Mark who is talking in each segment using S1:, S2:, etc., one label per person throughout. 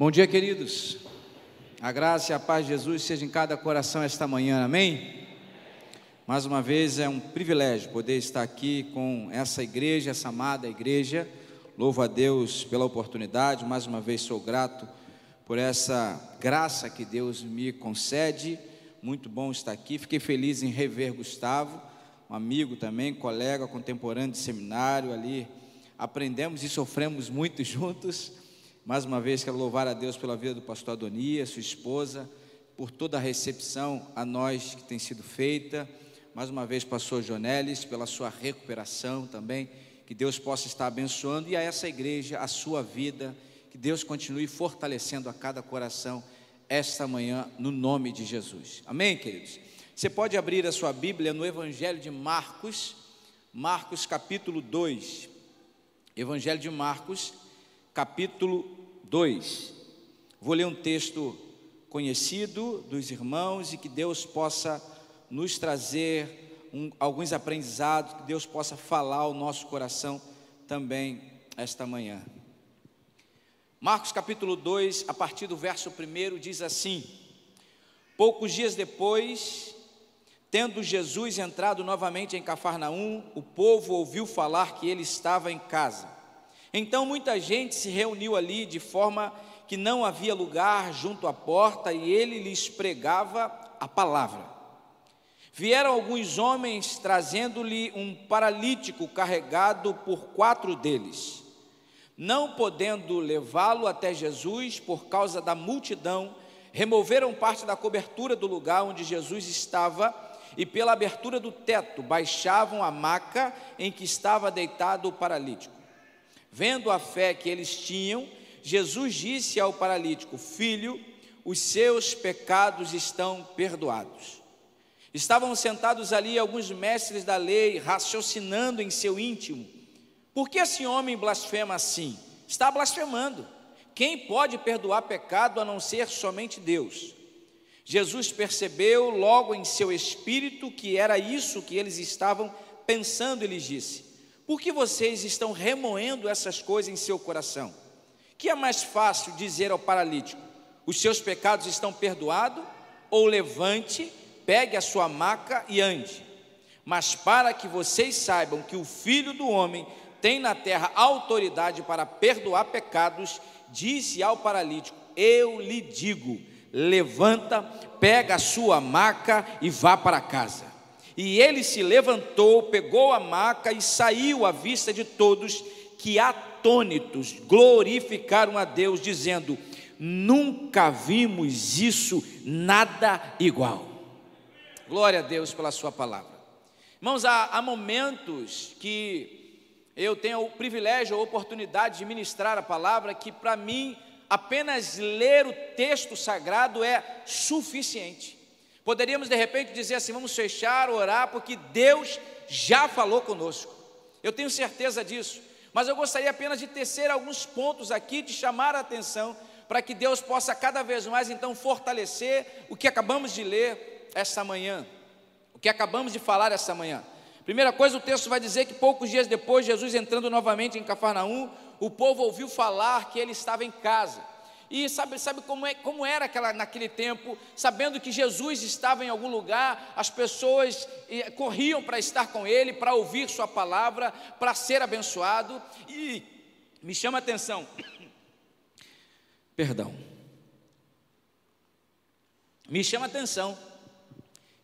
S1: Bom dia, queridos. A graça e a paz de Jesus seja em cada coração esta manhã, amém? Mais uma vez é um privilégio poder estar aqui com essa igreja, essa amada igreja. Louvo a Deus pela oportunidade, mais uma vez sou grato por essa graça que Deus me concede. Muito bom estar aqui. Fiquei feliz em rever Gustavo, um amigo também, colega contemporâneo de seminário ali. Aprendemos e sofremos muito juntos mais uma vez quero louvar a Deus pela vida do pastor Adonias, sua esposa, por toda a recepção a nós que tem sido feita. Mais uma vez, pastor Jonelis, pela sua recuperação também. Que Deus possa estar abençoando e a essa igreja, a sua vida. Que Deus continue fortalecendo a cada coração esta manhã, no nome de Jesus. Amém, queridos? Você pode abrir a sua Bíblia no Evangelho de Marcos, Marcos capítulo 2. Evangelho de Marcos, capítulo 2. Vou ler um texto conhecido dos irmãos e que Deus possa nos trazer um, alguns aprendizados, que Deus possa falar ao nosso coração também esta manhã. Marcos capítulo 2, a partir do verso 1, diz assim: Poucos dias depois, tendo Jesus entrado novamente em Cafarnaum, o povo ouviu falar que ele estava em casa. Então muita gente se reuniu ali de forma que não havia lugar junto à porta e ele lhes pregava a palavra. Vieram alguns homens trazendo-lhe um paralítico carregado por quatro deles. Não podendo levá-lo até Jesus por causa da multidão, removeram parte da cobertura do lugar onde Jesus estava e, pela abertura do teto, baixavam a maca em que estava deitado o paralítico. Vendo a fé que eles tinham, Jesus disse ao paralítico: Filho, os seus pecados estão perdoados. Estavam sentados ali alguns mestres da lei, raciocinando em seu íntimo: Por que esse homem blasfema assim? Está blasfemando. Quem pode perdoar pecado a não ser somente Deus? Jesus percebeu logo em seu espírito que era isso que eles estavam pensando e lhes disse: por que vocês estão remoendo essas coisas em seu coração? Que é mais fácil dizer ao paralítico: os seus pecados estão perdoados? Ou levante, pegue a sua maca e ande. Mas para que vocês saibam que o Filho do Homem tem na terra autoridade para perdoar pecados, disse ao paralítico: Eu lhe digo, levanta, pega a sua maca e vá para casa. E ele se levantou, pegou a maca e saiu à vista de todos, que atônitos glorificaram a Deus, dizendo: Nunca vimos isso, nada igual. Glória a Deus pela Sua palavra. Irmãos, há, há momentos que eu tenho o privilégio, a oportunidade de ministrar a palavra, que para mim, apenas ler o texto sagrado é suficiente. Poderíamos de repente dizer assim: vamos fechar, orar, porque Deus já falou conosco. Eu tenho certeza disso. Mas eu gostaria apenas de tecer alguns pontos aqui, de chamar a atenção, para que Deus possa cada vez mais então fortalecer o que acabamos de ler esta manhã, o que acabamos de falar esta manhã. Primeira coisa, o texto vai dizer que poucos dias depois, Jesus entrando novamente em Cafarnaum, o povo ouviu falar que ele estava em casa. E sabe, sabe como, é, como era aquela, naquele tempo, sabendo que Jesus estava em algum lugar, as pessoas corriam para estar com Ele, para ouvir Sua palavra, para ser abençoado. E me chama a atenção, perdão, me chama a atenção,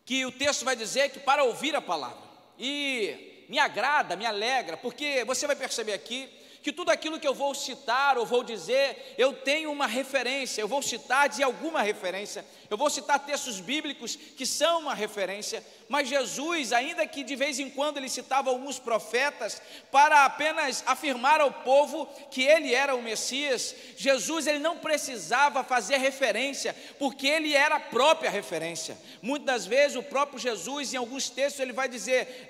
S1: que o texto vai dizer que para ouvir a palavra, e me agrada, me alegra, porque você vai perceber aqui que tudo aquilo que eu vou citar ou vou dizer, eu tenho uma referência, eu vou citar de alguma referência, eu vou citar textos bíblicos que são uma referência, mas Jesus, ainda que de vez em quando ele citava alguns profetas para apenas afirmar ao povo que ele era o Messias, Jesus ele não precisava fazer referência, porque ele era a própria referência. Muitas vezes o próprio Jesus, em alguns textos, ele vai dizer: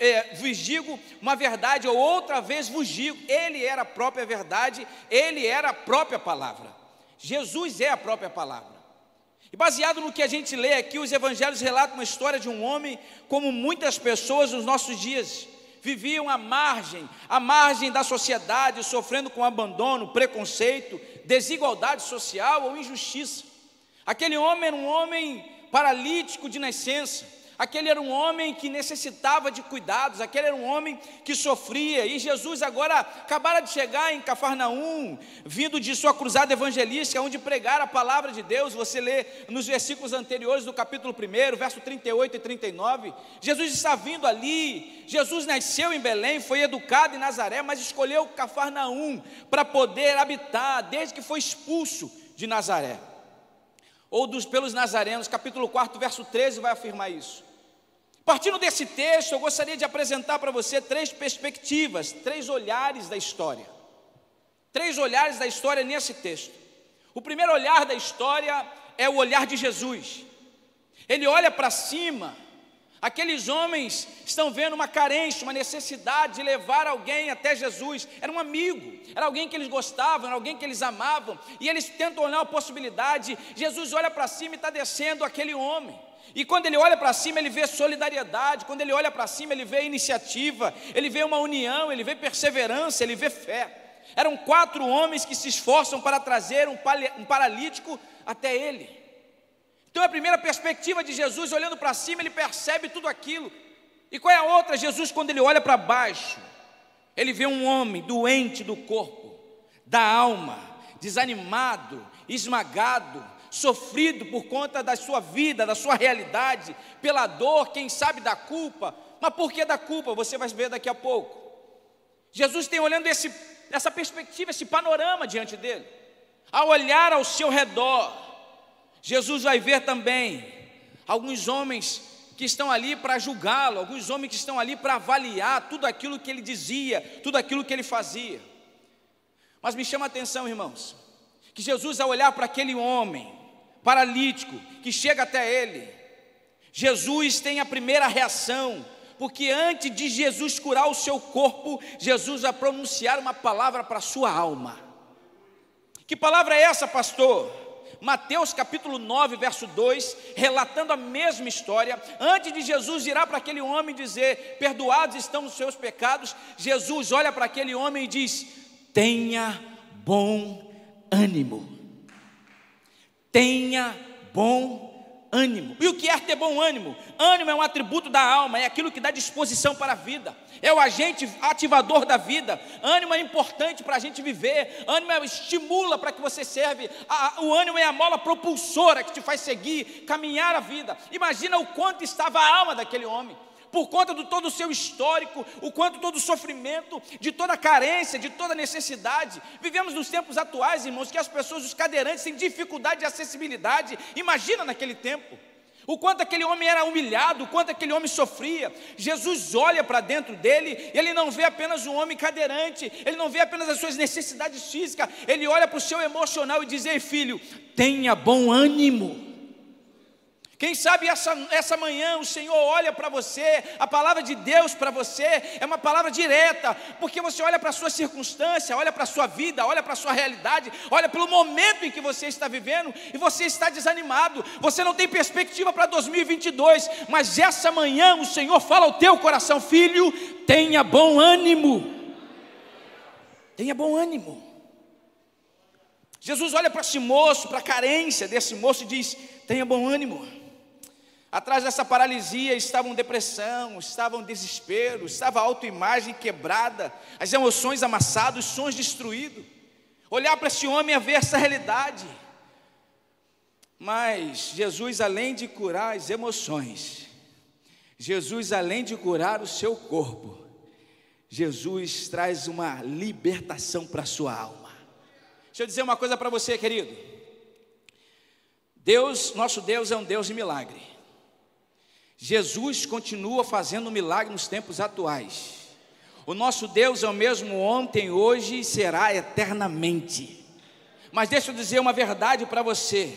S1: é, vos digo uma verdade, ou outra vez vos digo, ele era a própria verdade, ele era a própria palavra. Jesus é a própria palavra. E baseado no que a gente lê aqui, os evangelhos relatam uma história de um homem, como muitas pessoas nos nossos dias, viviam à margem, à margem da sociedade, sofrendo com abandono, preconceito, desigualdade social ou injustiça. Aquele homem era um homem paralítico de nascença, aquele era um homem que necessitava de cuidados, aquele era um homem que sofria, e Jesus agora acabara de chegar em Cafarnaum, vindo de sua cruzada evangelística, onde pregar a palavra de Deus, você lê nos versículos anteriores do capítulo 1, verso 38 e 39, Jesus está vindo ali, Jesus nasceu em Belém, foi educado em Nazaré, mas escolheu Cafarnaum para poder habitar, desde que foi expulso de Nazaré ou dos, pelos nazarenos, capítulo 4, verso 13 vai afirmar isso. Partindo desse texto, eu gostaria de apresentar para você três perspectivas, três olhares da história. Três olhares da história nesse texto. O primeiro olhar da história é o olhar de Jesus. Ele olha para cima Aqueles homens estão vendo uma carência, uma necessidade de levar alguém até Jesus. Era um amigo, era alguém que eles gostavam, era alguém que eles amavam, e eles tentam olhar a possibilidade. Jesus olha para cima e está descendo aquele homem. E quando ele olha para cima, ele vê solidariedade, quando ele olha para cima, ele vê iniciativa, ele vê uma união, ele vê perseverança, ele vê fé. Eram quatro homens que se esforçam para trazer um paralítico até ele. Então a primeira perspectiva de Jesus, olhando para cima, ele percebe tudo aquilo. E qual é a outra? Jesus, quando ele olha para baixo, ele vê um homem doente do corpo, da alma, desanimado, esmagado, sofrido por conta da sua vida, da sua realidade, pela dor, quem sabe da culpa. Mas por que da culpa? Você vai ver daqui a pouco. Jesus tem olhando esse, essa perspectiva, esse panorama diante dele. Ao olhar ao seu redor, Jesus vai ver também alguns homens que estão ali para julgá-lo, alguns homens que estão ali para avaliar tudo aquilo que ele dizia, tudo aquilo que ele fazia. Mas me chama a atenção, irmãos, que Jesus, ao olhar para aquele homem paralítico que chega até ele, Jesus tem a primeira reação, porque antes de Jesus curar o seu corpo, Jesus vai pronunciar uma palavra para a sua alma. Que palavra é essa, pastor? Mateus capítulo 9, verso 2, relatando a mesma história, antes de Jesus virar para aquele homem dizer: Perdoados estão os seus pecados, Jesus olha para aquele homem e diz: Tenha bom ânimo. Tenha bom ânimo. E o que é ter bom ânimo? Ânimo é um atributo da alma, é aquilo que dá disposição para a vida, é o agente ativador da vida. Ânimo é importante para a gente viver, ânimo é, estimula para que você serve. o ânimo é a mola propulsora que te faz seguir, caminhar a vida. Imagina o quanto estava a alma daquele homem por conta de todo o seu histórico, o quanto todo o sofrimento, de toda a carência, de toda a necessidade. Vivemos nos tempos atuais, irmãos, que as pessoas, os cadeirantes, têm dificuldade de acessibilidade. Imagina naquele tempo. O quanto aquele homem era humilhado, o quanto aquele homem sofria. Jesus olha para dentro dele, ele não vê apenas um homem cadeirante, ele não vê apenas as suas necessidades físicas, ele olha para o seu emocional e diz: Ei, filho, tenha bom ânimo. Quem sabe essa, essa manhã o Senhor olha para você, a palavra de Deus para você é uma palavra direta, porque você olha para a sua circunstância, olha para a sua vida, olha para a sua realidade, olha pelo momento em que você está vivendo e você está desanimado, você não tem perspectiva para 2022, mas essa manhã o Senhor fala ao teu coração, filho, tenha bom ânimo, tenha bom ânimo. Jesus olha para esse moço, para a carência desse moço e diz: tenha bom ânimo. Atrás dessa paralisia estavam depressão, estavam desespero, estava a autoimagem quebrada, as emoções amassadas, os sonhos destruídos. Olhar para esse homem e ver essa realidade. Mas Jesus, além de curar as emoções, Jesus, além de curar o seu corpo, Jesus traz uma libertação para a sua alma. Deixa eu dizer uma coisa para você, querido. Deus, nosso Deus é um Deus de milagre. Jesus continua fazendo milagre nos tempos atuais. O nosso Deus é o mesmo ontem, hoje e será eternamente. Mas deixa eu dizer uma verdade para você: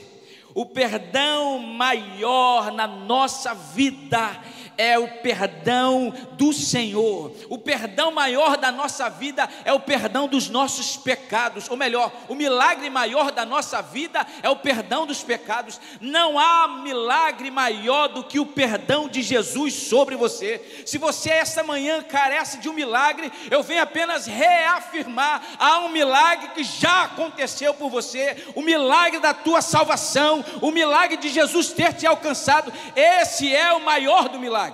S1: o perdão maior na nossa vida é o perdão do Senhor. O perdão maior da nossa vida é o perdão dos nossos pecados, ou melhor, o milagre maior da nossa vida é o perdão dos pecados. Não há milagre maior do que o perdão de Jesus sobre você. Se você esta manhã carece de um milagre, eu venho apenas reafirmar: há um milagre que já aconteceu por você, o milagre da tua salvação, o milagre de Jesus ter te alcançado. Esse é o maior do milagre.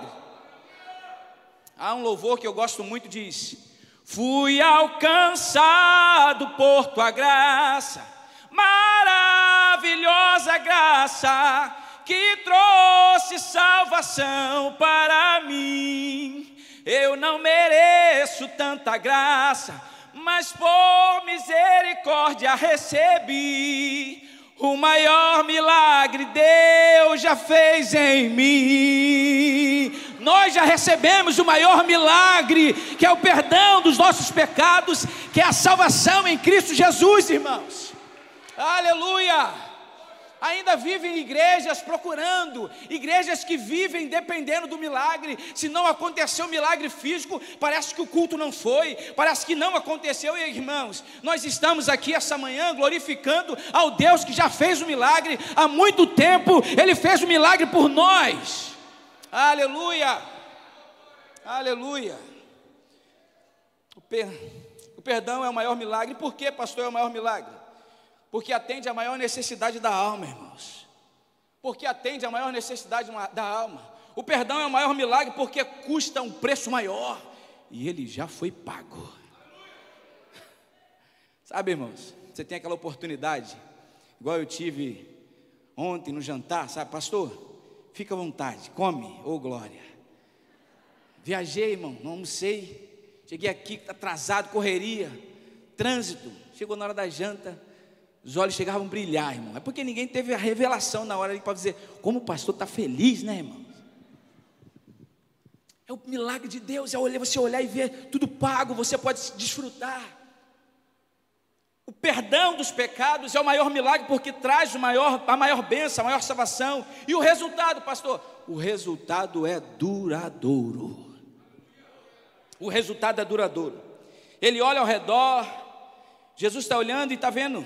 S1: Há um louvor que eu gosto muito, diz: Fui alcançado por tua graça, maravilhosa graça que trouxe salvação para mim. Eu não mereço tanta graça, mas por misericórdia recebi. O maior milagre Deus já fez em mim. Nós já recebemos o maior milagre, que é o perdão dos nossos pecados, que é a salvação em Cristo Jesus, irmãos. Aleluia! ainda vivem igrejas procurando, igrejas que vivem dependendo do milagre. Se não aconteceu milagre físico, parece que o culto não foi, parece que não aconteceu. E irmãos, nós estamos aqui essa manhã glorificando ao Deus que já fez o milagre há muito tempo, Ele fez o milagre por nós. Aleluia, aleluia. O, per... o perdão é o maior milagre, por que, pastor, é o maior milagre? porque atende à maior necessidade da alma, irmãos. Porque atende à maior necessidade da alma. O perdão é o maior milagre porque custa um preço maior e ele já foi pago. Sabe, irmãos, você tem aquela oportunidade, igual eu tive ontem no jantar, sabe, pastor? Fica à vontade, come, ô oh glória. Viajei, irmão, não almocei. Cheguei aqui atrasado, correria, trânsito. Chegou na hora da janta, os olhos chegavam a brilhar, irmão. É porque ninguém teve a revelação na hora para dizer como o pastor está feliz, né, irmão? É o milagre de Deus, é você olhar e ver tudo pago, você pode desfrutar. O perdão dos pecados é o maior milagre porque traz maior, a maior bênção, a maior salvação. E o resultado, pastor? O resultado é duradouro. O resultado é duradouro. Ele olha ao redor, Jesus está olhando e está vendo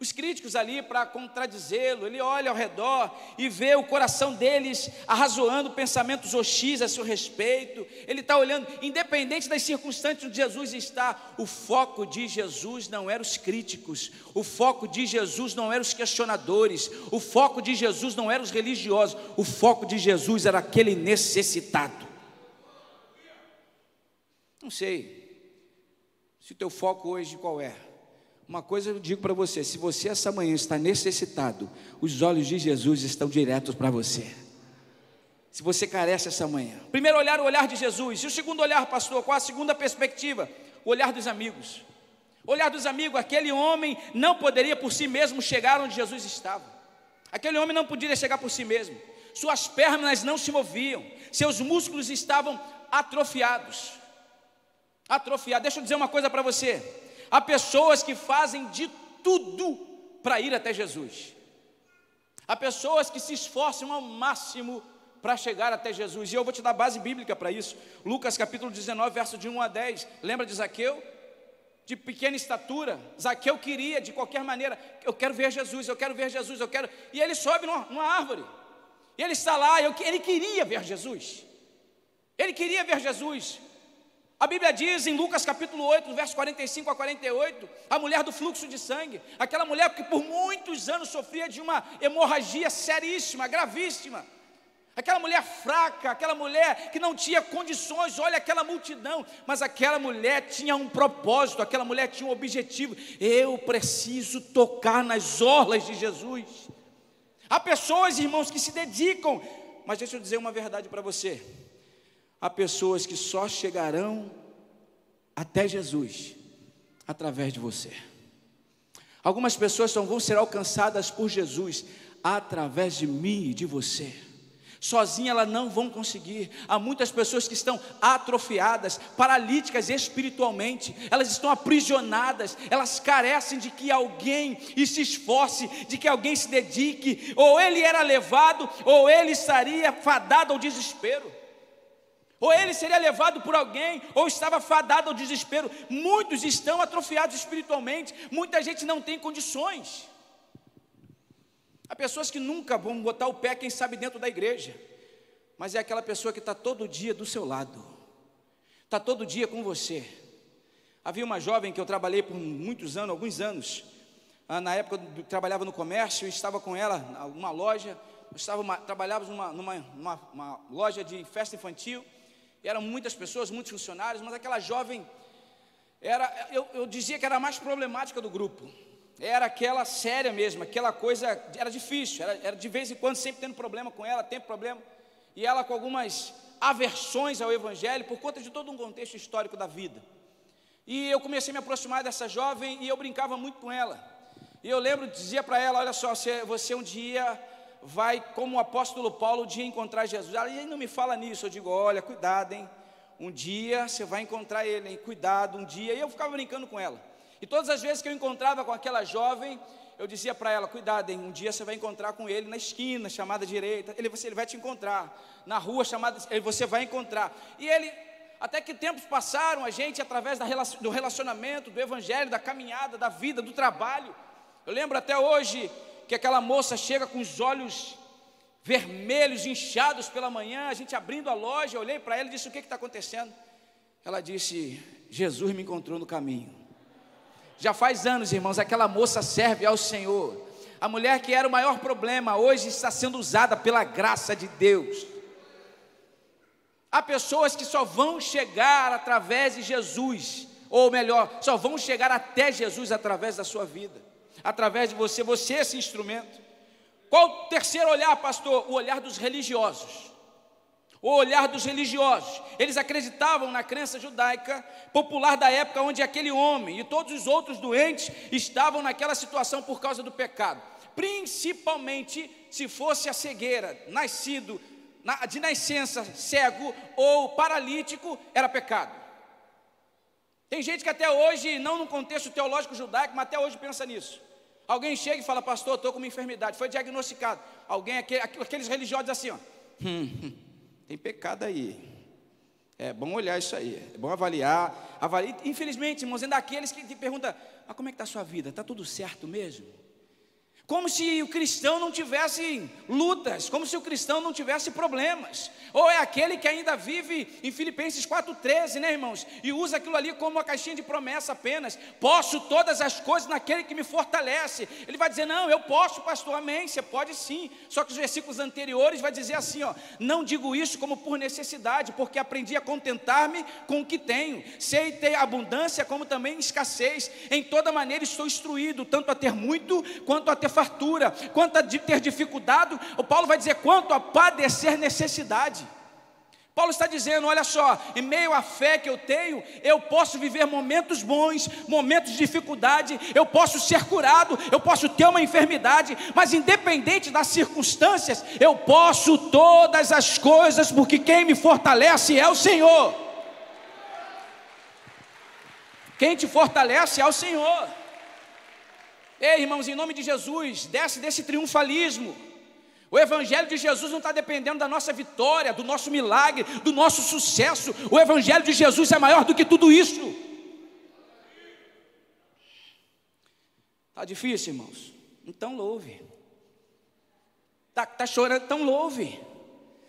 S1: os críticos ali para contradizê-lo. Ele olha ao redor e vê o coração deles arrazoando pensamentos hostis a seu respeito. Ele está olhando, independente das circunstâncias onde Jesus está, o foco de Jesus não era os críticos, o foco de Jesus não era os questionadores, o foco de Jesus não era os religiosos, o foco de Jesus era aquele necessitado. Não sei se o teu foco hoje qual é. Uma coisa eu digo para você: se você essa manhã está necessitado, os olhos de Jesus estão diretos para você. Se você carece essa manhã, primeiro olhar o olhar de Jesus, e o segundo olhar, pastor, qual a segunda perspectiva? O olhar dos amigos. O olhar dos amigos, aquele homem não poderia por si mesmo chegar onde Jesus estava. Aquele homem não podia chegar por si mesmo. Suas pernas não se moviam, seus músculos estavam atrofiados. Atrofiados. Deixa eu dizer uma coisa para você. Há pessoas que fazem de tudo para ir até Jesus. Há pessoas que se esforçam ao máximo para chegar até Jesus. E eu vou te dar base bíblica para isso. Lucas capítulo 19, verso de 1 a 10. Lembra de Zaqueu? De pequena estatura. Zaqueu queria, de qualquer maneira, eu quero ver Jesus, eu quero ver Jesus, eu quero. E ele sobe numa, árvore. E ele está lá, ele queria ver Jesus. Ele queria ver Jesus. A Bíblia diz em Lucas capítulo 8, verso 45 a 48, a mulher do fluxo de sangue, aquela mulher que por muitos anos sofria de uma hemorragia seríssima, gravíssima. Aquela mulher fraca, aquela mulher que não tinha condições, olha aquela multidão, mas aquela mulher tinha um propósito, aquela mulher tinha um objetivo. Eu preciso tocar nas orlas de Jesus. Há pessoas, irmãos, que se dedicam, mas deixa eu dizer uma verdade para você há pessoas que só chegarão até Jesus através de você. Algumas pessoas só vão ser alcançadas por Jesus através de mim e de você. Sozinha elas não vão conseguir. Há muitas pessoas que estão atrofiadas, paralíticas espiritualmente, elas estão aprisionadas, elas carecem de que alguém se esforce, de que alguém se dedique, ou ele era levado, ou ele estaria fadado ao desespero. Ou ele seria levado por alguém, ou estava fadado ao desespero. Muitos estão atrofiados espiritualmente, muita gente não tem condições. Há pessoas que nunca vão botar o pé, quem sabe, dentro da igreja, mas é aquela pessoa que está todo dia do seu lado, está todo dia com você. Havia uma jovem que eu trabalhei por muitos anos, alguns anos, ah, na época eu trabalhava no comércio, estava com ela numa loja, estava, trabalhávamos numa, numa, numa uma loja de festa infantil, eram muitas pessoas, muitos funcionários, mas aquela jovem era, eu, eu dizia que era a mais problemática do grupo. Era aquela séria mesmo, aquela coisa, era difícil, era, era de vez em quando sempre tendo problema com ela, tem problema, e ela com algumas aversões ao Evangelho por conta de todo um contexto histórico da vida. E eu comecei a me aproximar dessa jovem e eu brincava muito com ela. E eu lembro, dizia para ela: Olha só, você, você um dia vai, como o apóstolo Paulo, dia encontrar Jesus. Ela não me fala nisso. Eu digo: Olha, cuidado, hein? Um dia você vai encontrar ele, hein? Cuidado, um dia. E eu ficava brincando com ela. E todas as vezes que eu encontrava com aquela jovem, eu dizia para ela: Cuidado, hein? Um dia você vai encontrar com ele na esquina, chamada direita. Ele, você, ele vai te encontrar. Na rua, chamada. Você vai encontrar. E ele. Até que tempos passaram, a gente, através do relacionamento, do evangelho, da caminhada, da vida, do trabalho, eu lembro até hoje que aquela moça chega com os olhos vermelhos, inchados pela manhã, a gente abrindo a loja, eu olhei para ela e disse: O que está acontecendo? Ela disse: Jesus me encontrou no caminho. Já faz anos, irmãos, aquela moça serve ao Senhor. A mulher que era o maior problema, hoje está sendo usada pela graça de Deus. Há pessoas que só vão chegar através de Jesus, ou melhor, só vão chegar até Jesus através da sua vida através de você, você é esse instrumento. Qual o terceiro olhar, pastor? O olhar dos religiosos. O olhar dos religiosos. Eles acreditavam na crença judaica popular da época onde aquele homem e todos os outros doentes estavam naquela situação por causa do pecado. Principalmente se fosse a cegueira, nascido de nascença cego ou paralítico, era pecado. Tem gente que até hoje, não no contexto teológico judaico, mas até hoje pensa nisso. Alguém chega e fala, pastor, estou com uma enfermidade, foi diagnosticado. Alguém, aqueles religiosos assim, ó, hum, hum, tem pecado aí. É bom olhar isso aí, é bom avaliar. avaliar. Infelizmente, irmãos, ainda aqueles que te perguntam, ah, como é que está a sua vida? Está tudo certo mesmo? Como se o cristão não tivesse lutas, como se o cristão não tivesse problemas. Ou é aquele que ainda vive em Filipenses 4,13, né, irmãos? E usa aquilo ali como uma caixinha de promessa apenas. Posso todas as coisas naquele que me fortalece. Ele vai dizer: Não, eu posso, pastor, amém. Você pode sim. Só que os versículos anteriores vai dizer assim: ó, Não digo isso como por necessidade, porque aprendi a contentar-me com o que tenho. Sei ter abundância, como também escassez. Em toda maneira estou instruído, tanto a ter muito quanto a ter fartura, quanto a ter dificuldade, o Paulo vai dizer quanto a padecer necessidade. Paulo está dizendo: olha só, em meio à fé que eu tenho, eu posso viver momentos bons, momentos de dificuldade, eu posso ser curado, eu posso ter uma enfermidade, mas independente das circunstâncias, eu posso todas as coisas, porque quem me fortalece é o Senhor. Quem te fortalece é o Senhor. Ei, irmãos, em nome de Jesus, desce desse triunfalismo. O Evangelho de Jesus não está dependendo da nossa vitória, do nosso milagre, do nosso sucesso. O Evangelho de Jesus é maior do que tudo isso. Está difícil, irmãos? Então louve. Está tá chorando? Então louve.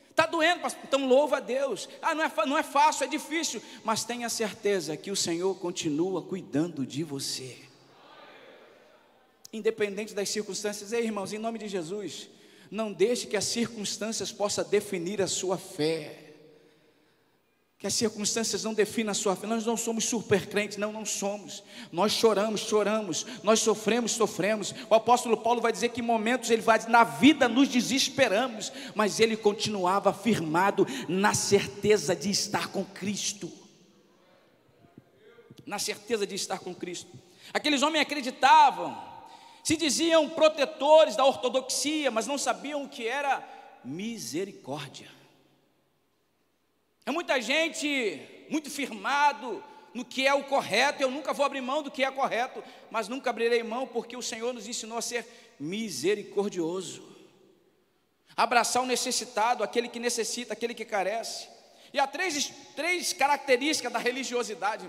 S1: Está doendo, então louva a Deus. Ah, não é, não é fácil, é difícil. Mas tenha certeza que o Senhor continua cuidando de você independente das circunstâncias. Ei, irmãos, em nome de Jesus, não deixe que as circunstâncias possam definir a sua fé. Que as circunstâncias não definam a sua fé. Nós não somos super crentes, não, não somos. Nós choramos, choramos. Nós sofremos, sofremos. O apóstolo Paulo vai dizer que em momentos ele vai dizer, na vida nos desesperamos, mas ele continuava firmado na certeza de estar com Cristo. Na certeza de estar com Cristo. Aqueles homens acreditavam se diziam protetores da ortodoxia, mas não sabiam o que era misericórdia. É muita gente muito firmado no que é o correto, eu nunca vou abrir mão do que é correto, mas nunca abrirei mão porque o Senhor nos ensinou a ser misericordioso. Abraçar o necessitado, aquele que necessita, aquele que carece. E há três, três características da religiosidade.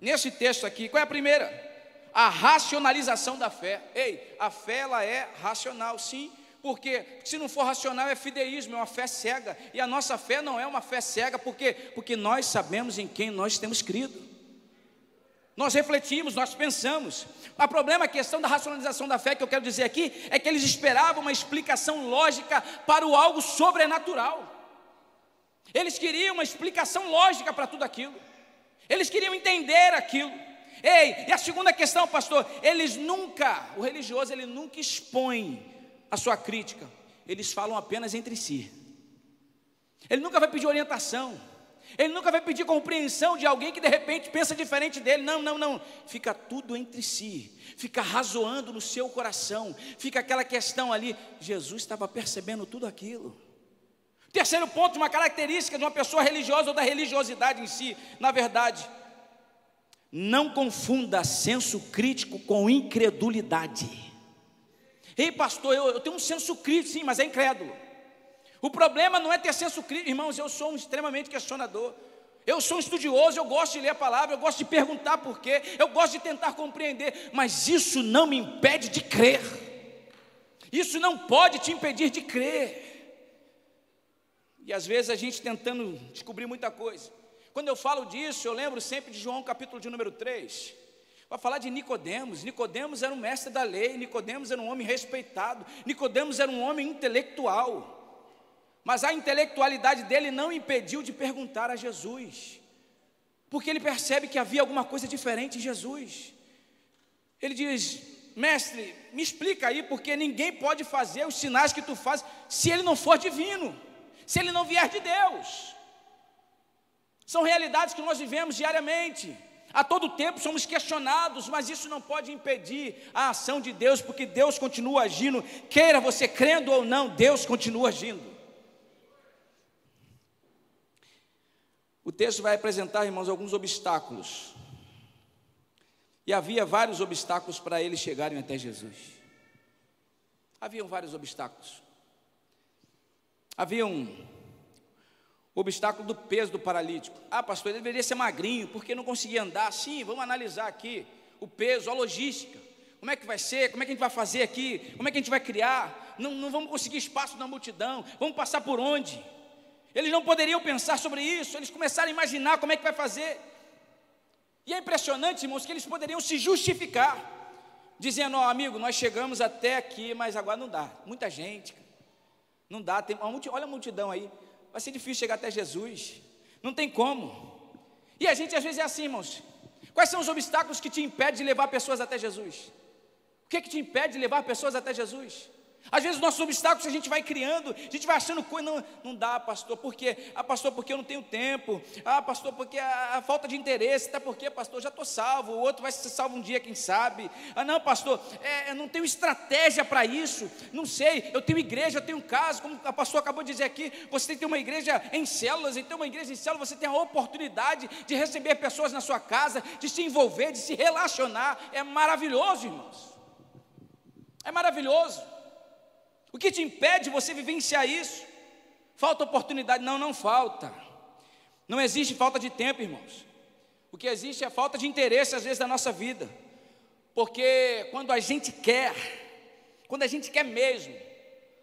S1: Nesse texto aqui, qual é a primeira? A racionalização da fé. Ei, a fé ela é racional, sim, porque se não for racional é fideísmo, é uma fé cega. E a nossa fé não é uma fé cega, porque porque nós sabemos em quem nós temos crido. Nós refletimos, nós pensamos. O problema, a questão da racionalização da fé que eu quero dizer aqui, é que eles esperavam uma explicação lógica para o algo sobrenatural. Eles queriam uma explicação lógica para tudo aquilo. Eles queriam entender aquilo. Ei, e a segunda questão, pastor, eles nunca, o religioso, ele nunca expõe a sua crítica. Eles falam apenas entre si. Ele nunca vai pedir orientação. Ele nunca vai pedir compreensão de alguém que de repente pensa diferente dele. Não, não, não. Fica tudo entre si. Fica razoando no seu coração. Fica aquela questão ali. Jesus estava percebendo tudo aquilo. Terceiro ponto, uma característica de uma pessoa religiosa ou da religiosidade em si, na verdade, não confunda senso crítico com incredulidade. Ei, pastor, eu, eu tenho um senso crítico, sim, mas é incrédulo. O problema não é ter senso crítico, irmãos, eu sou um extremamente questionador. Eu sou um estudioso, eu gosto de ler a palavra, eu gosto de perguntar por quê, eu gosto de tentar compreender, mas isso não me impede de crer. Isso não pode te impedir de crer. E às vezes a gente tentando descobrir muita coisa. Quando eu falo disso, eu lembro sempre de João capítulo de número 3. Vai falar de Nicodemos. Nicodemos era um mestre da lei, Nicodemos era um homem respeitado, Nicodemos era um homem intelectual. Mas a intelectualidade dele não impediu de perguntar a Jesus, porque ele percebe que havia alguma coisa diferente em Jesus. Ele diz: Mestre, me explica aí, porque ninguém pode fazer os sinais que tu fazes se ele não for divino, se ele não vier de Deus. São realidades que nós vivemos diariamente. A todo tempo somos questionados, mas isso não pode impedir a ação de Deus, porque Deus continua agindo, queira você crendo ou não, Deus continua agindo. O texto vai apresentar, irmãos, alguns obstáculos. E havia vários obstáculos para eles chegarem até Jesus. Haviam vários obstáculos. Havia um obstáculo do peso do paralítico. Ah, pastor, ele deveria ser magrinho, porque não conseguia andar. Sim, vamos analisar aqui o peso, a logística. Como é que vai ser? Como é que a gente vai fazer aqui? Como é que a gente vai criar? Não, não vamos conseguir espaço na multidão. Vamos passar por onde? Eles não poderiam pensar sobre isso, eles começaram a imaginar como é que vai fazer. E é impressionante, irmãos, que eles poderiam se justificar, dizendo: Ó, oh, amigo, nós chegamos até aqui, mas agora não dá. Muita gente, não dá. Tem, olha a multidão aí, vai ser difícil chegar até Jesus, não tem como. E a gente às vezes é assim, irmãos. Quais são os obstáculos que te impedem de levar pessoas até Jesus? O que, é que te impede de levar pessoas até Jesus? Às vezes nossos obstáculos a gente vai criando, a gente vai achando coisa, não, não dá, pastor, por quê? Ah, pastor, porque eu não tenho tempo. Ah, pastor, porque a, a falta de interesse, tá porque, pastor, já estou salvo, o outro vai ser salvo um dia, quem sabe. Ah, não, pastor, é, eu não tenho estratégia para isso, não sei, eu tenho igreja, eu tenho casa, como a pastor acabou de dizer aqui, você tem que ter uma igreja em células, então uma igreja em células, você tem a oportunidade de receber pessoas na sua casa, de se envolver, de se relacionar, é maravilhoso, irmãos. É maravilhoso. O que te impede de você vivenciar isso? Falta oportunidade? Não, não falta. Não existe falta de tempo, irmãos. O que existe é falta de interesse, às vezes, da nossa vida. Porque quando a gente quer, quando a gente quer mesmo,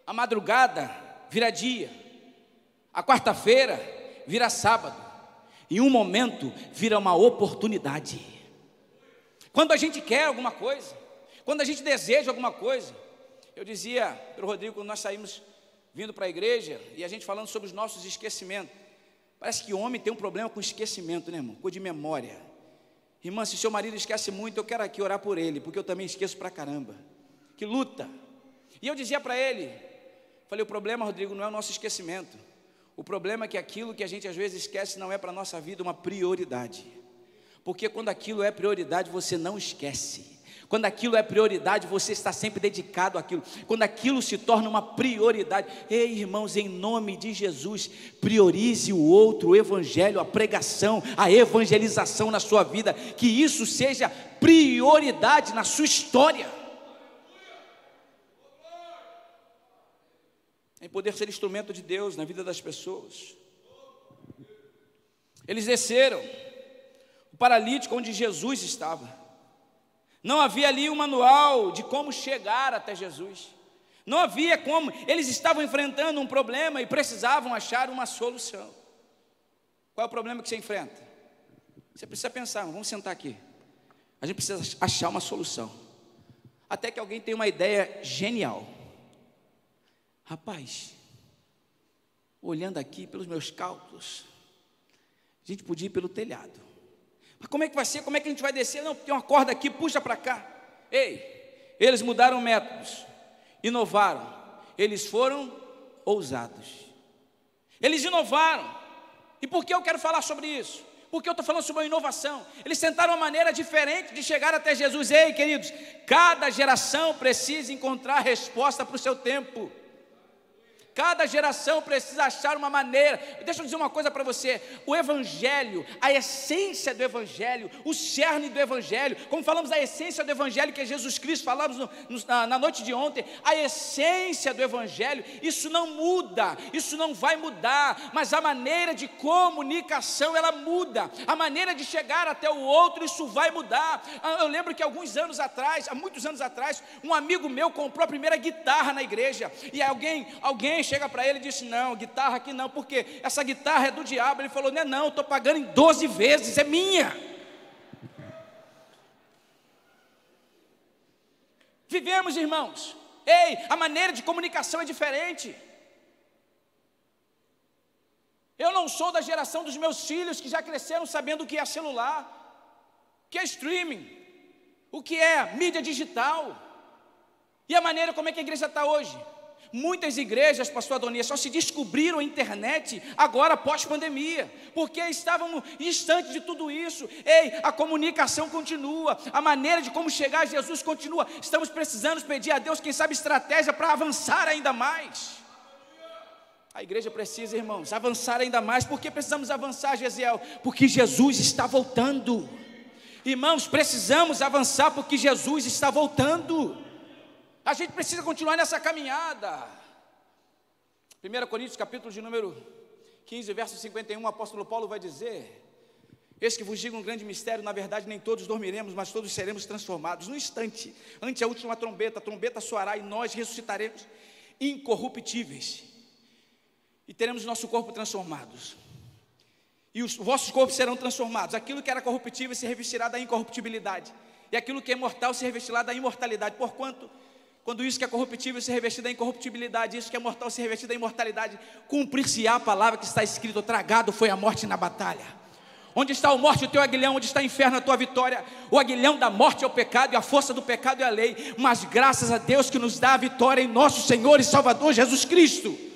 S1: a madrugada vira dia, a quarta-feira vira sábado, e um momento vira uma oportunidade. Quando a gente quer alguma coisa, quando a gente deseja alguma coisa, eu dizia para o Rodrigo, quando nós saímos vindo para a igreja, e a gente falando sobre os nossos esquecimentos. Parece que homem tem um problema com esquecimento, né, irmão? Coisa de memória. Irmã, se seu marido esquece muito, eu quero aqui orar por ele, porque eu também esqueço pra caramba. Que luta. E eu dizia para ele, falei, o problema, Rodrigo, não é o nosso esquecimento. O problema é que aquilo que a gente às vezes esquece não é para a nossa vida uma prioridade. Porque quando aquilo é prioridade, você não esquece. Quando aquilo é prioridade, você está sempre dedicado àquilo. Quando aquilo se torna uma prioridade, ei irmãos, em nome de Jesus, priorize o outro, o evangelho, a pregação, a evangelização na sua vida, que isso seja prioridade na sua história. Em poder ser instrumento de Deus na vida das pessoas. Eles desceram, o paralítico onde Jesus estava. Não havia ali um manual de como chegar até Jesus. Não havia como, eles estavam enfrentando um problema e precisavam achar uma solução. Qual é o problema que você enfrenta? Você precisa pensar, vamos sentar aqui. A gente precisa achar uma solução. Até que alguém tenha uma ideia genial. Rapaz, olhando aqui pelos meus cálculos, a gente podia ir pelo telhado. Mas como é que vai ser? Como é que a gente vai descer? Não, tem uma corda aqui, puxa para cá. Ei, eles mudaram métodos inovaram, eles foram ousados. Eles inovaram. E por que eu quero falar sobre isso? Porque eu estou falando sobre uma inovação. Eles tentaram uma maneira diferente de chegar até Jesus. Ei, queridos, cada geração precisa encontrar resposta para o seu tempo. Cada geração precisa achar uma maneira. Deixa eu dizer uma coisa para você: o Evangelho, a essência do Evangelho, o cerne do Evangelho, como falamos da essência do Evangelho que é Jesus Cristo, falamos no, no, na, na noite de ontem, a essência do Evangelho, isso não muda, isso não vai mudar, mas a maneira de comunicação ela muda, a maneira de chegar até o outro, isso vai mudar. Ah, eu lembro que alguns anos atrás, há muitos anos atrás, um amigo meu comprou a primeira guitarra na igreja, e alguém, alguém chega para ele e disse: Não, guitarra aqui não, porque essa guitarra é do diabo. Ele falou: Não é não, estou pagando em 12 vezes, é minha. Vivemos, irmãos. Ei, a maneira de comunicação é diferente. Eu não sou da geração dos meus filhos que já cresceram sabendo o que é celular, o que é streaming, o que é mídia digital. E a maneira como é que a igreja está hoje? Muitas igrejas, pastor Adonias, só se descobriram a internet agora pós-pandemia, porque estavam distantes de tudo isso. Ei, a comunicação continua, a maneira de como chegar a Jesus continua. Estamos precisando pedir a Deus, quem sabe, estratégia para avançar ainda mais. A igreja precisa, irmãos, avançar ainda mais. Por que precisamos avançar, Gesiel? Porque Jesus está voltando. Irmãos, precisamos avançar porque Jesus está voltando. A gente precisa continuar nessa caminhada. 1 Coríntios, capítulo de número 15, verso 51, o apóstolo Paulo vai dizer: Eis que vos digo um grande mistério, na verdade, nem todos dormiremos, mas todos seremos transformados. No instante, ante a última trombeta, a trombeta soará e nós ressuscitaremos incorruptíveis. E teremos nosso corpo transformados. E os vossos corpos serão transformados. Aquilo que era corruptível se revestirá da incorruptibilidade. E aquilo que é mortal se revestirá da imortalidade. Porquanto quando isso que é corruptível se revestir da incorruptibilidade, isso que é mortal se revestir da imortalidade, cumprir-se-á a palavra que está escrito: tragado foi a morte na batalha. Onde está a morte, o teu aguilhão? Onde está o inferno, a tua vitória? O aguilhão da morte é o pecado, e a força do pecado é a lei. Mas graças a Deus que nos dá a vitória em nosso Senhor e Salvador Jesus Cristo.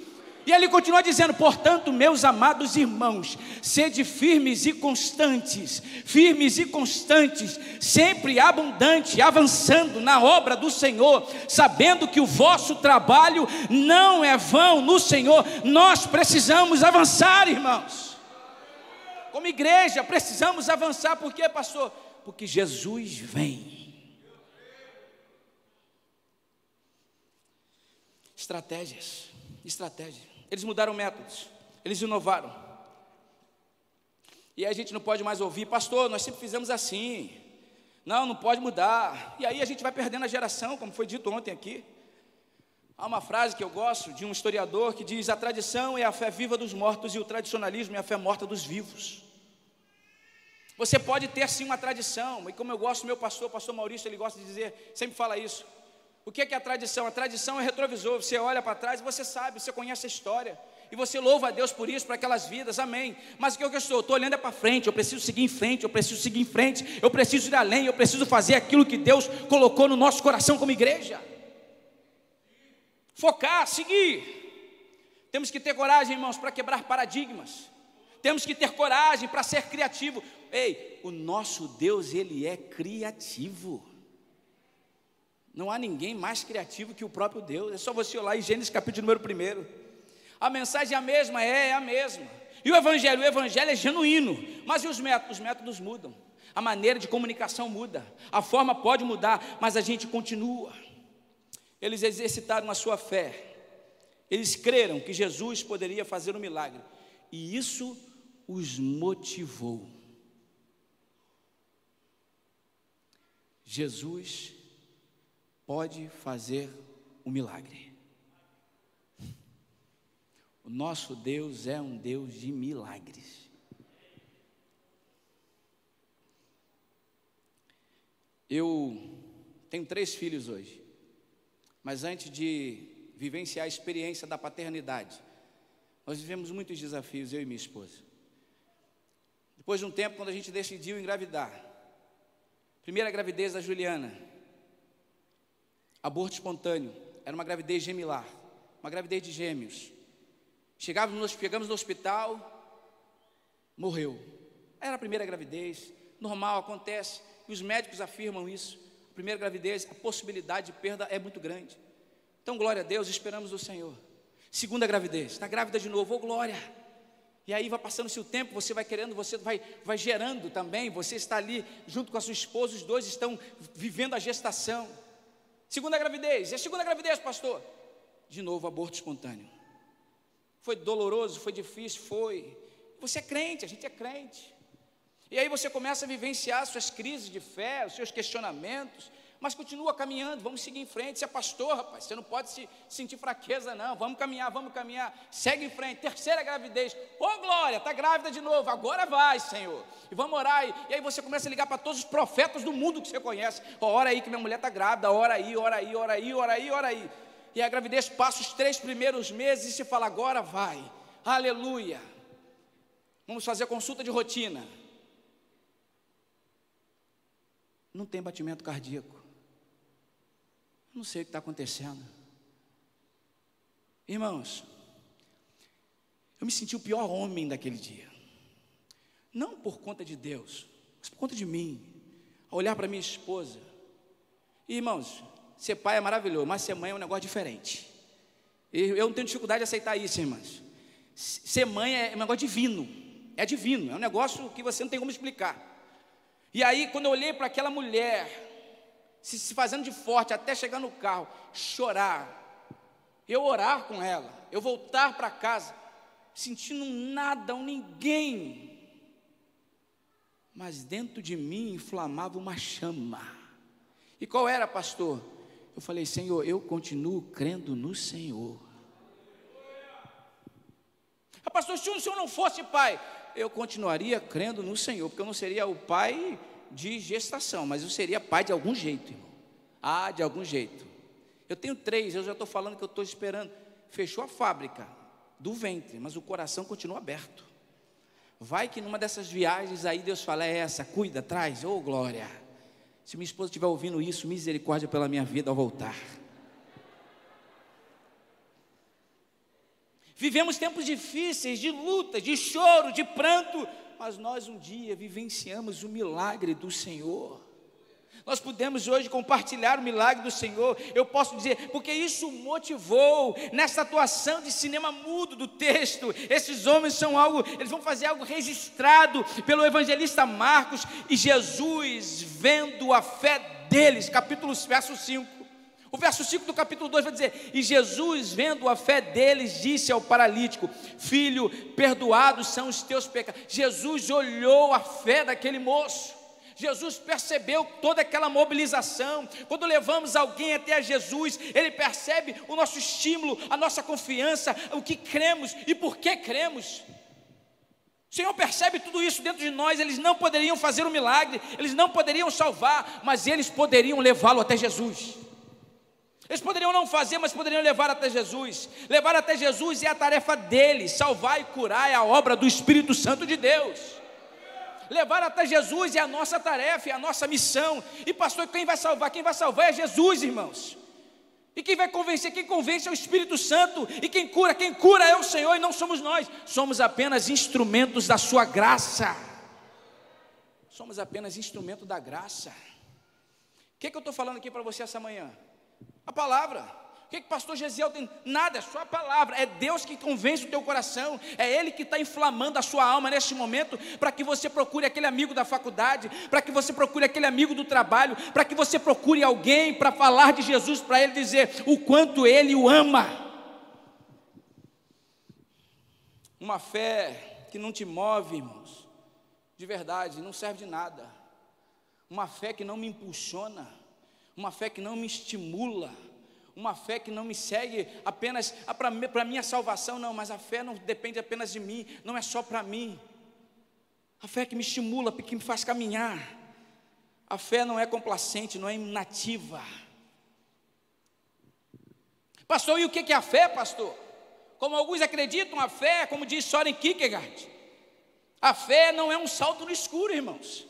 S1: E ele continua dizendo: portanto, meus amados irmãos, sede firmes e constantes, firmes e constantes, sempre abundante, avançando na obra do Senhor, sabendo que o vosso trabalho não é vão no Senhor. Nós precisamos avançar, irmãos. Como igreja, precisamos avançar, por quê, pastor? Porque Jesus vem. Estratégias, estratégias. Eles mudaram métodos, eles inovaram. E aí a gente não pode mais ouvir, pastor, nós sempre fizemos assim. Não, não pode mudar. E aí a gente vai perdendo a geração, como foi dito ontem aqui. Há uma frase que eu gosto de um historiador que diz: a tradição é a fé viva dos mortos e o tradicionalismo é a fé morta dos vivos. Você pode ter sim uma tradição, e como eu gosto, meu pastor, pastor Maurício, ele gosta de dizer, sempre fala isso. O que é, que é a tradição? A tradição é retrovisor. Você olha para trás e você sabe, você conhece a história. E você louva a Deus por isso, para aquelas vidas, amém. Mas o que eu estou? Estou olhando é para frente, eu preciso seguir em frente, eu preciso seguir em frente, eu preciso ir além, eu preciso fazer aquilo que Deus colocou no nosso coração como igreja. Focar, seguir. Temos que ter coragem, irmãos, para quebrar paradigmas. Temos que ter coragem para ser criativo. Ei, o nosso Deus, ele é criativo. Não há ninguém mais criativo que o próprio Deus. É só você olhar em Gênesis capítulo número 1. A mensagem é a mesma, é, é a mesma. E o evangelho, o evangelho é genuíno. Mas e os métodos? Os métodos mudam. A maneira de comunicação muda. A forma pode mudar, mas a gente continua. Eles exercitaram a sua fé. Eles creram que Jesus poderia fazer um milagre. E isso os motivou? Jesus pode fazer um milagre. O nosso Deus é um Deus de milagres. Eu tenho três filhos hoje, mas antes de vivenciar a experiência da paternidade, nós vivemos muitos desafios, eu e minha esposa. Depois de um tempo, quando a gente decidiu engravidar, primeira gravidez da Juliana, aborto espontâneo, era uma gravidez gemilar, uma gravidez de gêmeos. Chegávamos, chegamos no hospital, morreu. Era a primeira gravidez, normal, acontece, e os médicos afirmam isso. Primeira gravidez, a possibilidade de perda é muito grande. Então, glória a Deus, esperamos o Senhor. Segunda gravidez, está grávida de novo, oh glória. E aí vai passando-se o tempo, você vai querendo, você vai, vai gerando também, você está ali junto com a sua esposa, os dois estão vivendo a gestação. Segunda gravidez, é a segunda gravidez, pastor. De novo, aborto espontâneo. Foi doloroso, foi difícil, foi. Você é crente, a gente é crente. E aí você começa a vivenciar suas crises de fé, os seus questionamentos, mas continua caminhando, vamos seguir em frente. Você é pastor, rapaz, você não pode se sentir fraqueza, não. Vamos caminhar, vamos caminhar. Segue em frente. Terceira gravidez. Ô oh, glória, está grávida de novo. Agora vai, Senhor. E vamos orar. E aí você começa a ligar para todos os profetas do mundo que você conhece. Ora aí que minha mulher está grávida. Ora aí, ora aí, ora aí, ora aí, ora aí e a gravidez passa os três primeiros meses e se fala, agora vai, aleluia. Vamos fazer consulta de rotina. Não tem batimento cardíaco. Não sei o que está acontecendo. Irmãos, eu me senti o pior homem daquele dia. Não por conta de Deus, mas por conta de mim. A olhar para minha esposa. Irmãos, ser pai é maravilhoso, mas ser mãe é um negócio diferente. Eu não tenho dificuldade de aceitar isso, irmãs. Ser mãe é um negócio divino. É divino, é um negócio que você não tem como explicar. E aí, quando eu olhei para aquela mulher, se, se fazendo de forte até chegar no carro, chorar, eu orar com ela, eu voltar para casa, sentindo nada ou ninguém, mas dentro de mim inflamava uma chama. E qual era, pastor? Eu falei, Senhor, eu continuo crendo no Senhor. Ah, pastor, se o senhor não fosse pai, eu continuaria crendo no Senhor, porque eu não seria o pai de gestação, mas eu seria pai de algum jeito, irmão. Ah, de algum jeito. Eu tenho três, eu já estou falando que eu estou esperando. Fechou a fábrica do ventre, mas o coração continua aberto. Vai que numa dessas viagens aí Deus fala, é essa, cuida, traz, ô oh, glória. Se minha esposa estiver ouvindo isso, misericórdia pela minha vida ao voltar. Vivemos tempos difíceis, de luta, de choro, de pranto, mas nós um dia vivenciamos o milagre do Senhor. Nós podemos hoje compartilhar o milagre do Senhor. Eu posso dizer, porque isso motivou nessa atuação de cinema mudo do texto. Esses homens são algo, eles vão fazer algo registrado pelo evangelista Marcos e Jesus vendo a fé deles, capítulo verso 5. O verso 5 do capítulo 2 vai dizer: E Jesus, vendo a fé deles, disse ao paralítico: Filho, perdoados são os teus pecados. Jesus olhou a fé daquele moço. Jesus percebeu toda aquela mobilização. Quando levamos alguém até a Jesus, ele percebe o nosso estímulo, a nossa confiança, o que cremos e por que cremos. O Senhor percebe tudo isso dentro de nós. Eles não poderiam fazer um milagre, eles não poderiam salvar, mas eles poderiam levá-lo até Jesus. Eles poderiam não fazer, mas poderiam levar até Jesus. Levar até Jesus é a tarefa deles. Salvar e curar é a obra do Espírito Santo de Deus. Levar até Jesus é a nossa tarefa, é a nossa missão. E pastor, quem vai salvar? Quem vai salvar é Jesus, irmãos. E quem vai convencer? Quem convence é o Espírito Santo. E quem cura? Quem cura é o Senhor e não somos nós. Somos apenas instrumentos da Sua graça. Somos apenas instrumento da graça. O que, é que eu estou falando aqui para você essa manhã? A palavra. O que, que o pastor Gesiel tem? Nada, é só a palavra. É Deus que convence o teu coração. É Ele que está inflamando a sua alma neste momento para que você procure aquele amigo da faculdade, para que você procure aquele amigo do trabalho, para que você procure alguém para falar de Jesus para ele dizer o quanto ele o ama. Uma fé que não te move, irmãos, de verdade, não serve de nada. Uma fé que não me impulsiona, uma fé que não me estimula, uma fé que não me segue apenas para minha salvação, não, mas a fé não depende apenas de mim, não é só para mim. A fé que me estimula, que me faz caminhar. A fé não é complacente, não é inativa. Pastor, e o que é a fé, pastor? Como alguns acreditam, a fé, como diz Soren Kierkegaard, a fé não é um salto no escuro, irmãos.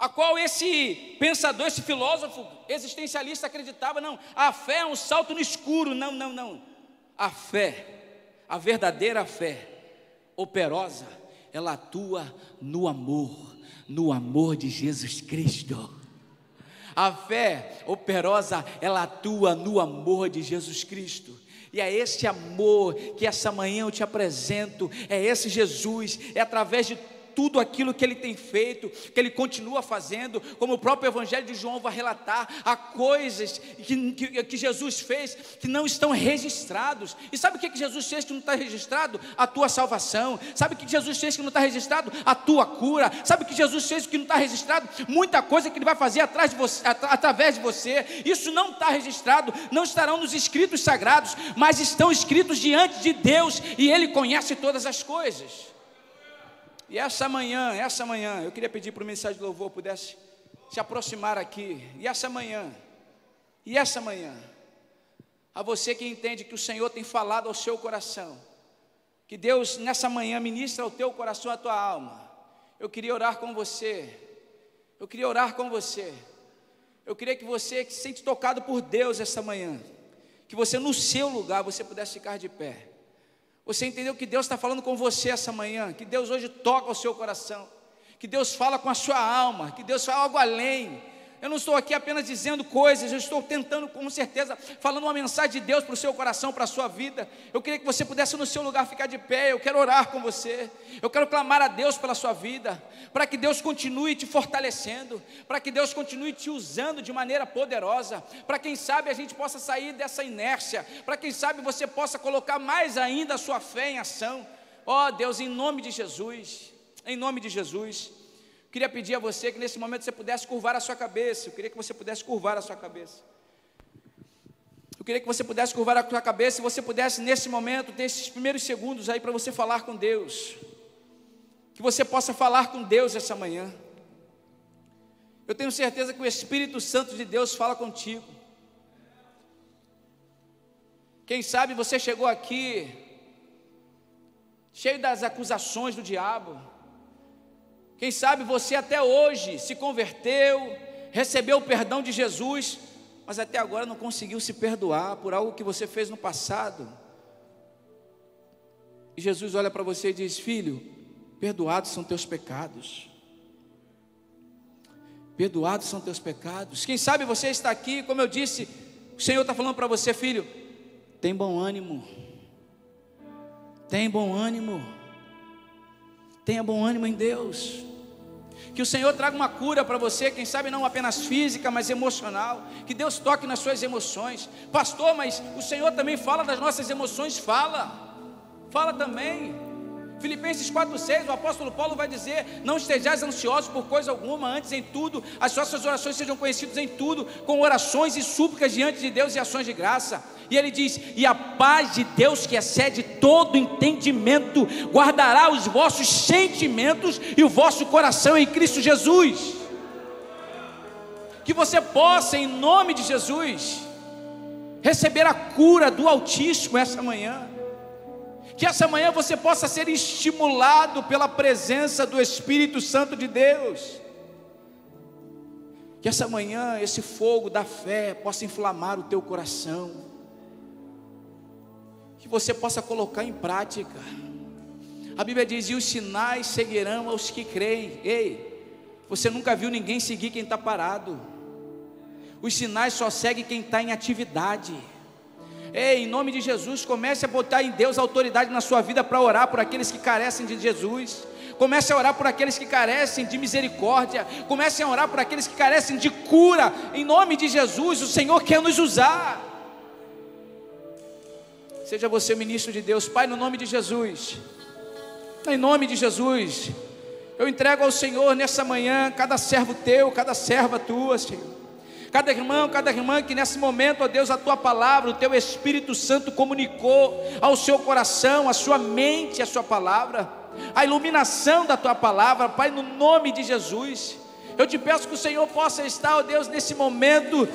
S1: A qual esse pensador, esse filósofo existencialista acreditava, não, a fé é um salto no escuro, não, não, não. A fé, a verdadeira fé, operosa, ela atua no amor, no amor de Jesus Cristo. A fé operosa, ela atua no amor de Jesus Cristo. E é esse amor que essa manhã eu te apresento, é esse Jesus, é através de tudo aquilo que ele tem feito, que ele continua fazendo, como o próprio Evangelho de João vai relatar, há coisas que, que, que Jesus fez que não estão registrados. E sabe o que, que Jesus fez que não está registrado? A tua salvação. Sabe o que Jesus fez que não está registrado? A tua cura. Sabe o que Jesus fez que não está registrado? Muita coisa que ele vai fazer atrás de você, através de você. Isso não está registrado, não estarão nos escritos sagrados, mas estão escritos diante de Deus e Ele conhece todas as coisas. E essa manhã, essa manhã, eu queria pedir para o mensagem de louvor pudesse se aproximar aqui. E essa manhã, e essa manhã, a você que entende que o Senhor tem falado ao seu coração, que Deus nessa manhã ministra ao teu coração, à tua alma. Eu queria orar com você. Eu queria orar com você. Eu queria que você que se sente tocado por Deus essa manhã, que você no seu lugar você pudesse ficar de pé. Você entendeu que Deus está falando com você essa manhã? Que Deus hoje toca o seu coração, que Deus fala com a sua alma, que Deus fala algo além, eu não estou aqui apenas dizendo coisas, eu estou tentando, com certeza, falando uma mensagem de Deus para o seu coração, para a sua vida. Eu queria que você pudesse no seu lugar ficar de pé. Eu quero orar com você. Eu quero clamar a Deus pela sua vida, para que Deus continue te fortalecendo, para que Deus continue te usando de maneira poderosa, para quem sabe a gente possa sair dessa inércia, para quem sabe você possa colocar mais ainda a sua fé em ação. Ó oh, Deus, em nome de Jesus, em nome de Jesus. Queria pedir a você que nesse momento você pudesse curvar a sua cabeça. Eu queria que você pudesse curvar a sua cabeça. Eu queria que você pudesse curvar a sua cabeça e você pudesse nesse momento ter esses primeiros segundos aí para você falar com Deus. Que você possa falar com Deus essa manhã. Eu tenho certeza que o Espírito Santo de Deus fala contigo. Quem sabe você chegou aqui cheio das acusações do diabo quem sabe você até hoje se converteu, recebeu o perdão de Jesus, mas até agora não conseguiu se perdoar por algo que você fez no passado. E Jesus olha para você e diz: Filho, perdoados são teus pecados. Perdoados são teus pecados. Quem sabe você está aqui, como eu disse, o Senhor está falando para você, filho, tem bom ânimo. Tem bom ânimo. Tenha bom ânimo em Deus. Que o Senhor traga uma cura para você, quem sabe não apenas física, mas emocional. Que Deus toque nas suas emoções. Pastor, mas o Senhor também fala das nossas emoções? Fala. Fala também. Filipenses 4,6, o apóstolo Paulo vai dizer: Não estejais ansiosos por coisa alguma, antes em tudo, as vossas orações sejam conhecidas em tudo, com orações e súplicas diante de Deus e ações de graça. E ele diz: E a paz de Deus, que excede todo entendimento, guardará os vossos sentimentos e o vosso coração em Cristo Jesus. Que você possa, em nome de Jesus, receber a cura do Altíssimo essa manhã que essa manhã você possa ser estimulado pela presença do Espírito Santo de Deus. Que essa manhã esse fogo da fé possa inflamar o teu coração. Que você possa colocar em prática. A Bíblia diz: e os sinais seguirão aos que creem. Ei, você nunca viu ninguém seguir quem está parado. Os sinais só seguem quem está em atividade. Ei, em nome de Jesus, comece a botar em Deus autoridade na sua vida para orar por aqueles que carecem de Jesus. Comece a orar por aqueles que carecem de misericórdia. Comece a orar por aqueles que carecem de cura. Em nome de Jesus, o Senhor quer nos usar. Seja você ministro de Deus, Pai, no nome de Jesus. Em nome de Jesus, eu entrego ao Senhor nessa manhã cada servo teu, cada serva tua, Senhor. Cada irmão, cada irmã que nesse momento, ó Deus, a tua palavra, o teu Espírito Santo comunicou ao seu coração, à sua mente, a sua palavra, a iluminação da tua palavra, Pai, no nome de Jesus. Eu te peço que o Senhor possa estar, ó Deus, nesse momento,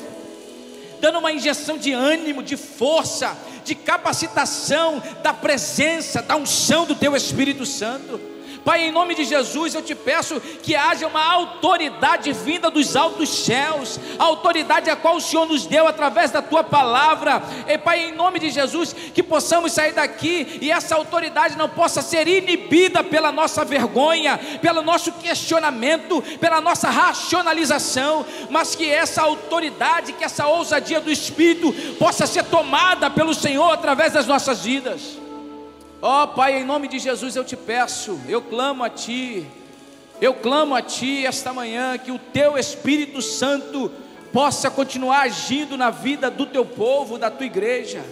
S1: dando uma injeção de ânimo, de força, de capacitação da presença, da unção do teu Espírito Santo. Pai, em nome de Jesus, eu te peço que haja uma autoridade vinda dos altos céus, autoridade a qual o Senhor nos deu através da tua palavra. E Pai, em nome de Jesus, que possamos sair daqui e essa autoridade não possa ser inibida pela nossa vergonha, pelo nosso questionamento, pela nossa racionalização, mas que essa autoridade, que essa ousadia do Espírito possa ser tomada pelo Senhor através das nossas vidas. Ó oh, Pai, em nome de Jesus eu te peço, eu clamo a Ti, eu clamo a Ti esta manhã que o Teu Espírito Santo possa continuar agindo na vida do Teu povo, da Tua igreja.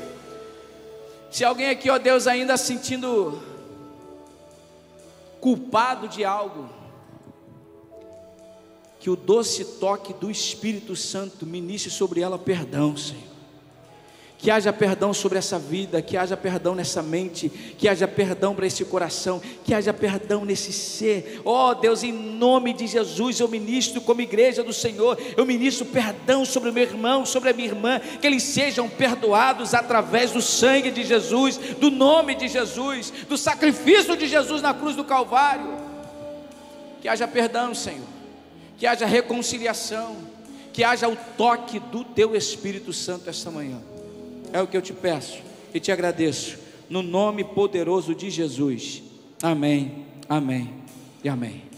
S1: Se alguém aqui, ó Deus, ainda sentindo culpado de algo, que o doce toque do Espírito Santo ministre sobre ela perdão, Senhor que haja perdão sobre essa vida, que haja perdão nessa mente, que haja perdão para esse coração, que haja perdão nesse ser. Oh, Deus, em nome de Jesus, eu ministro como igreja do Senhor, eu ministro perdão sobre o meu irmão, sobre a minha irmã, que eles sejam perdoados através do sangue de Jesus, do nome de Jesus, do sacrifício de Jesus na cruz do Calvário. Que haja perdão, Senhor, que haja reconciliação, que haja o toque do Teu Espírito Santo esta manhã. É o que eu te peço e te agradeço, no nome poderoso de Jesus. Amém, amém e amém.